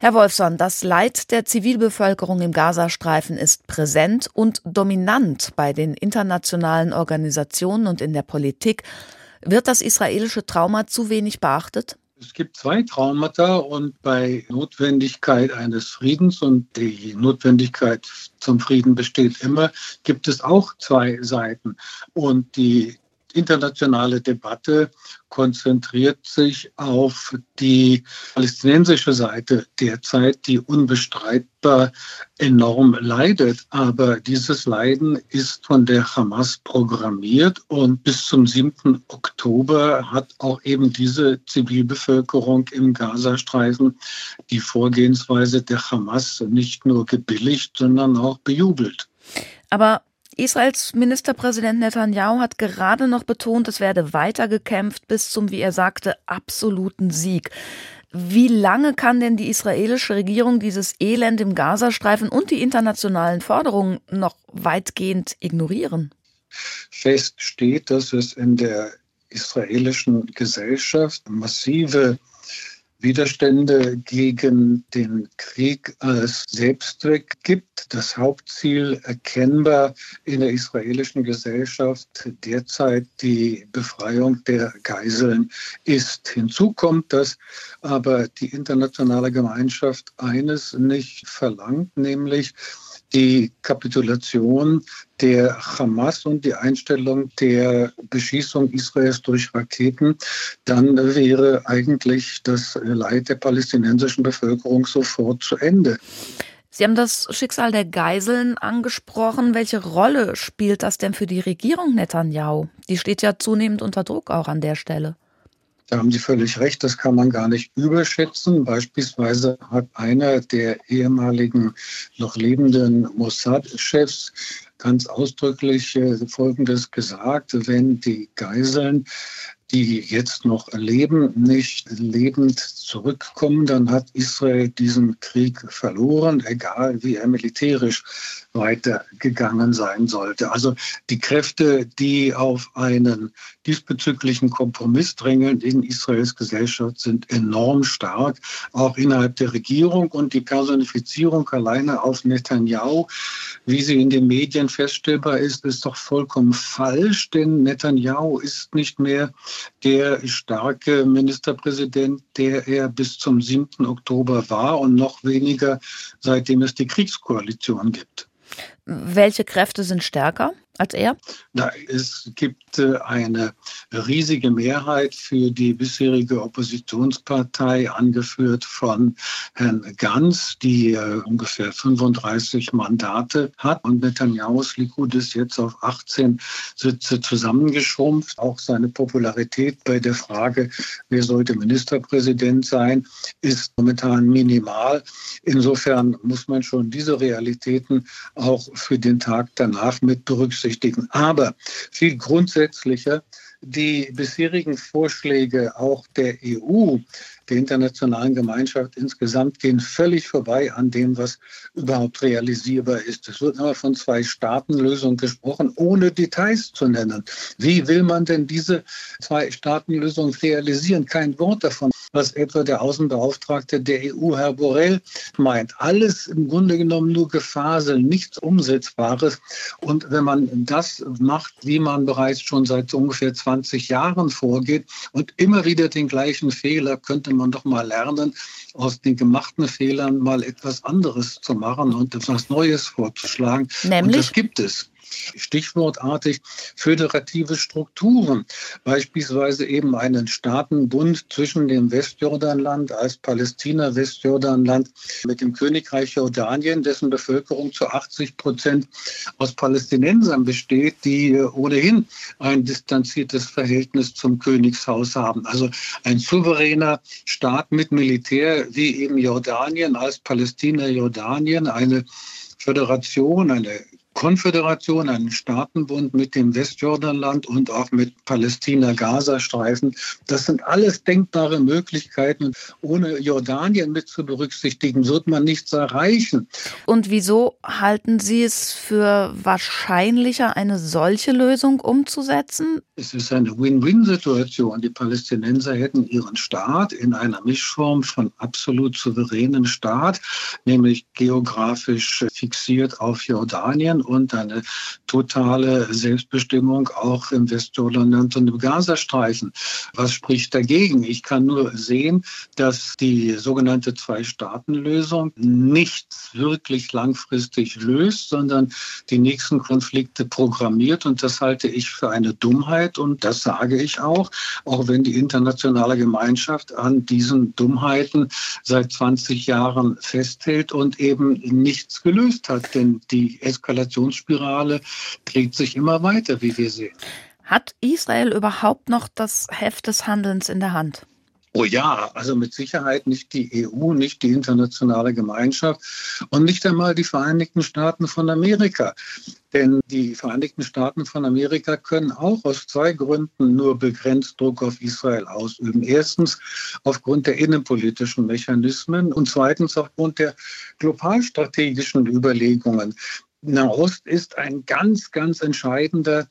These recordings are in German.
Herr Wolfson, das Leid der Zivilbevölkerung im Gazastreifen ist präsent und dominant bei den internationalen Organisationen und in der Politik. Wird das israelische Trauma zu wenig beachtet? Es gibt zwei Traumata und bei Notwendigkeit eines Friedens und die Notwendigkeit zum Frieden besteht immer, gibt es auch zwei Seiten. Und die internationale Debatte konzentriert sich auf die palästinensische Seite derzeit, die unbestreitbar enorm leidet. Aber dieses Leiden ist von der Hamas programmiert und bis zum 7. Oktober hat auch eben diese Zivilbevölkerung im Gazastreifen die Vorgehensweise der Hamas nicht nur gebilligt, sondern auch bejubelt. Aber Israels Ministerpräsident Netanyahu hat gerade noch betont, es werde weiter gekämpft bis zum, wie er sagte, absoluten Sieg. Wie lange kann denn die israelische Regierung dieses Elend im Gazastreifen und die internationalen Forderungen noch weitgehend ignorieren? Fest steht, dass es in der israelischen Gesellschaft massive Widerstände gegen den Krieg als Selbstzweck gibt. Das Hauptziel erkennbar in der israelischen Gesellschaft derzeit die Befreiung der Geiseln ist. Hinzu kommt, dass aber die internationale Gemeinschaft eines nicht verlangt, nämlich die Kapitulation der Hamas und die Einstellung der Beschießung Israels durch Raketen, dann wäre eigentlich das Leid der palästinensischen Bevölkerung sofort zu Ende. Sie haben das Schicksal der Geiseln angesprochen. Welche Rolle spielt das denn für die Regierung Netanyahu? Die steht ja zunehmend unter Druck auch an der Stelle. Da haben Sie völlig recht, das kann man gar nicht überschätzen. Beispielsweise hat einer der ehemaligen noch lebenden Mossad-Chefs ganz ausdrücklich äh, Folgendes gesagt, wenn die Geiseln die jetzt noch leben, nicht lebend zurückkommen, dann hat Israel diesen Krieg verloren, egal wie er militärisch weitergegangen sein sollte. Also die Kräfte, die auf einen diesbezüglichen Kompromiss drängeln in Israels Gesellschaft, sind enorm stark, auch innerhalb der Regierung. Und die Personifizierung alleine auf Netanyahu, wie sie in den Medien feststellbar ist, ist doch vollkommen falsch, denn Netanyahu ist nicht mehr der starke Ministerpräsident, der er bis zum 7. Oktober war und noch weniger seitdem es die Kriegskoalition gibt. Welche Kräfte sind stärker? Als er? Na, es gibt äh, eine riesige Mehrheit für die bisherige Oppositionspartei, angeführt von Herrn Ganz, die äh, ungefähr 35 Mandate hat. Und Netanyahus Likud ist jetzt auf 18 Sitze zusammengeschrumpft. Auch seine Popularität bei der Frage, wer sollte Ministerpräsident sein, ist momentan minimal. Insofern muss man schon diese Realitäten auch für den Tag danach mit berücksichtigen berücksichtigen. Aber viel grundsätzlicher, die bisherigen Vorschläge auch der EU, der internationalen Gemeinschaft insgesamt, gehen völlig vorbei an dem, was überhaupt realisierbar ist. Es wird immer von Zwei-Staaten-Lösung gesprochen, ohne Details zu nennen. Wie will man denn diese Zwei-Staaten-Lösung realisieren? Kein Wort davon was etwa der Außenbeauftragte der EU, Herr Borrell, meint. Alles im Grunde genommen nur Gefasel, nichts Umsetzbares. Und wenn man das macht, wie man bereits schon seit ungefähr 20 Jahren vorgeht und immer wieder den gleichen Fehler, könnte man doch mal lernen, aus den gemachten Fehlern mal etwas anderes zu machen und etwas Neues vorzuschlagen. Nämlich? Und das gibt es stichwortartig föderative Strukturen, beispielsweise eben einen Staatenbund zwischen dem Westjordanland als Palästina-Westjordanland mit dem Königreich Jordanien, dessen Bevölkerung zu 80 Prozent aus Palästinensern besteht, die äh, ohnehin ein distanziertes Verhältnis zum Königshaus haben. Also ein souveräner Staat mit Militär wie eben Jordanien als Palästina-Jordanien, eine Föderation, eine Konföderation, einen Staatenbund mit dem Westjordanland und auch mit Palästina-Gaza-Streifen. Das sind alles denkbare Möglichkeiten. Ohne Jordanien mit zu berücksichtigen, wird man nichts erreichen. Und wieso halten Sie es für wahrscheinlicher, eine solche Lösung umzusetzen? Es ist eine Win-Win-Situation. Die Palästinenser hätten ihren Staat in einer Mischform von absolut souveränen Staat, nämlich geografisch fixiert auf Jordanien und eine totale Selbstbestimmung auch im Westjordanland und im Gazastreifen. Was spricht dagegen? Ich kann nur sehen, dass die sogenannte Zwei-Staaten-Lösung nichts wirklich langfristig löst, sondern die nächsten Konflikte programmiert. Und das halte ich für eine Dummheit. Und das sage ich auch, auch wenn die internationale Gemeinschaft an diesen Dummheiten seit 20 Jahren festhält und eben nichts gelöst hat. Denn die Eskalationsspirale dreht sich immer weiter, wie wir sehen. Hat Israel überhaupt noch das Heft des Handelns in der Hand? Oh ja, also mit Sicherheit nicht die EU, nicht die internationale Gemeinschaft und nicht einmal die Vereinigten Staaten von Amerika. Denn die Vereinigten Staaten von Amerika können auch aus zwei Gründen nur begrenzt Druck auf Israel ausüben. Erstens aufgrund der innenpolitischen Mechanismen und zweitens aufgrund der globalstrategischen Überlegungen. Nahost ist ein ganz, ganz entscheidender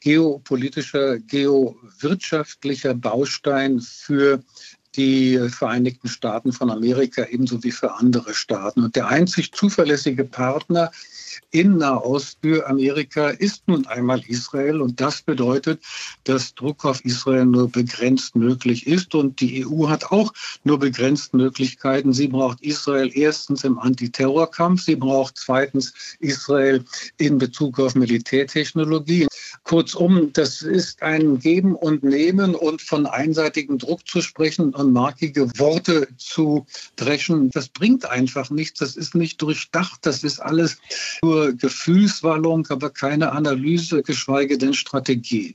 geopolitischer, geowirtschaftlicher Baustein für die Vereinigten Staaten von Amerika ebenso wie für andere Staaten. Und der einzig zuverlässige Partner in Nahost für Amerika ist nun einmal Israel. Und das bedeutet, dass Druck auf Israel nur begrenzt möglich ist. Und die EU hat auch nur begrenzt Möglichkeiten. Sie braucht Israel erstens im Antiterrorkampf. Sie braucht zweitens Israel in Bezug auf Militärtechnologie. Kurzum, das ist ein Geben und Nehmen und von einseitigem Druck zu sprechen und markige Worte zu dreschen. Das bringt einfach nichts. Das ist nicht durchdacht. Das ist alles nur Gefühlswallung, aber keine Analyse, geschweige denn Strategie.